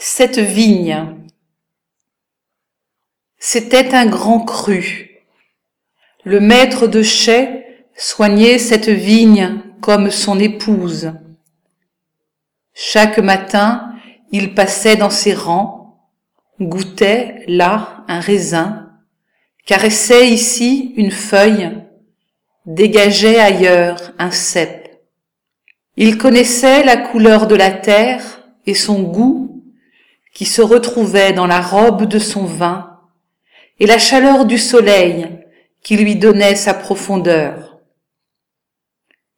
Cette vigne, c'était un grand cru. Le maître de chais soignait cette vigne comme son épouse. Chaque matin, il passait dans ses rangs, goûtait là un raisin, caressait ici une feuille, dégageait ailleurs un cep. Il connaissait la couleur de la terre et son goût qui se retrouvait dans la robe de son vin, et la chaleur du soleil qui lui donnait sa profondeur.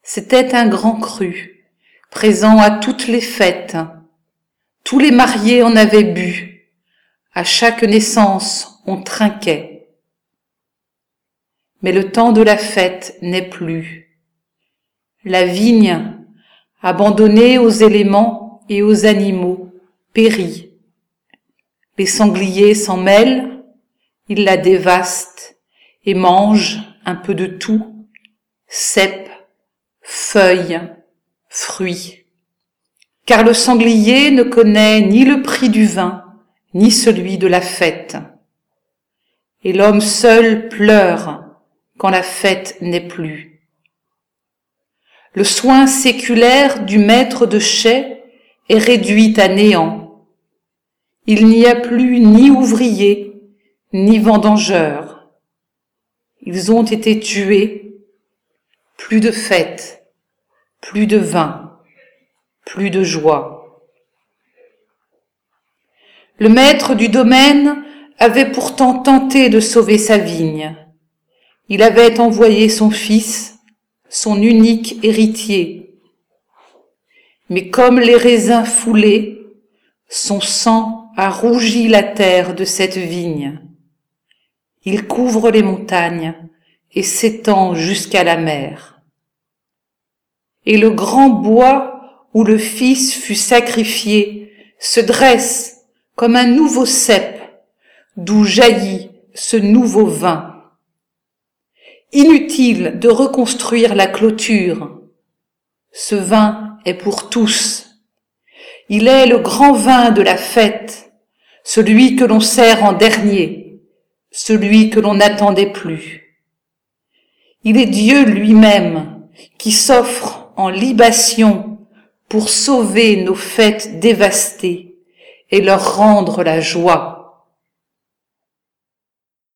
C'était un grand cru, présent à toutes les fêtes. Tous les mariés en avaient bu. À chaque naissance, on trinquait. Mais le temps de la fête n'est plus. La vigne, abandonnée aux éléments et aux animaux, périt les sangliers s'en mêlent, ils la dévastent et mangent un peu de tout, cèpes, feuilles, fruits. Car le sanglier ne connaît ni le prix du vin, ni celui de la fête. Et l'homme seul pleure quand la fête n'est plus. Le soin séculaire du maître de chais est réduit à néant il n'y a plus ni ouvriers, ni vendangeurs. Ils ont été tués. Plus de fêtes, plus de vin, plus de joie. Le maître du domaine avait pourtant tenté de sauver sa vigne. Il avait envoyé son fils, son unique héritier. Mais comme les raisins foulés, son sang a rougi la terre de cette vigne. Il couvre les montagnes et s'étend jusqu'à la mer. Et le grand bois où le Fils fut sacrifié se dresse comme un nouveau cep d'où jaillit ce nouveau vin. Inutile de reconstruire la clôture. Ce vin est pour tous il est le grand vin de la fête, celui que l'on sert en dernier, celui que l'on n'attendait plus. Il est Dieu lui-même qui s'offre en libation pour sauver nos fêtes dévastées et leur rendre la joie.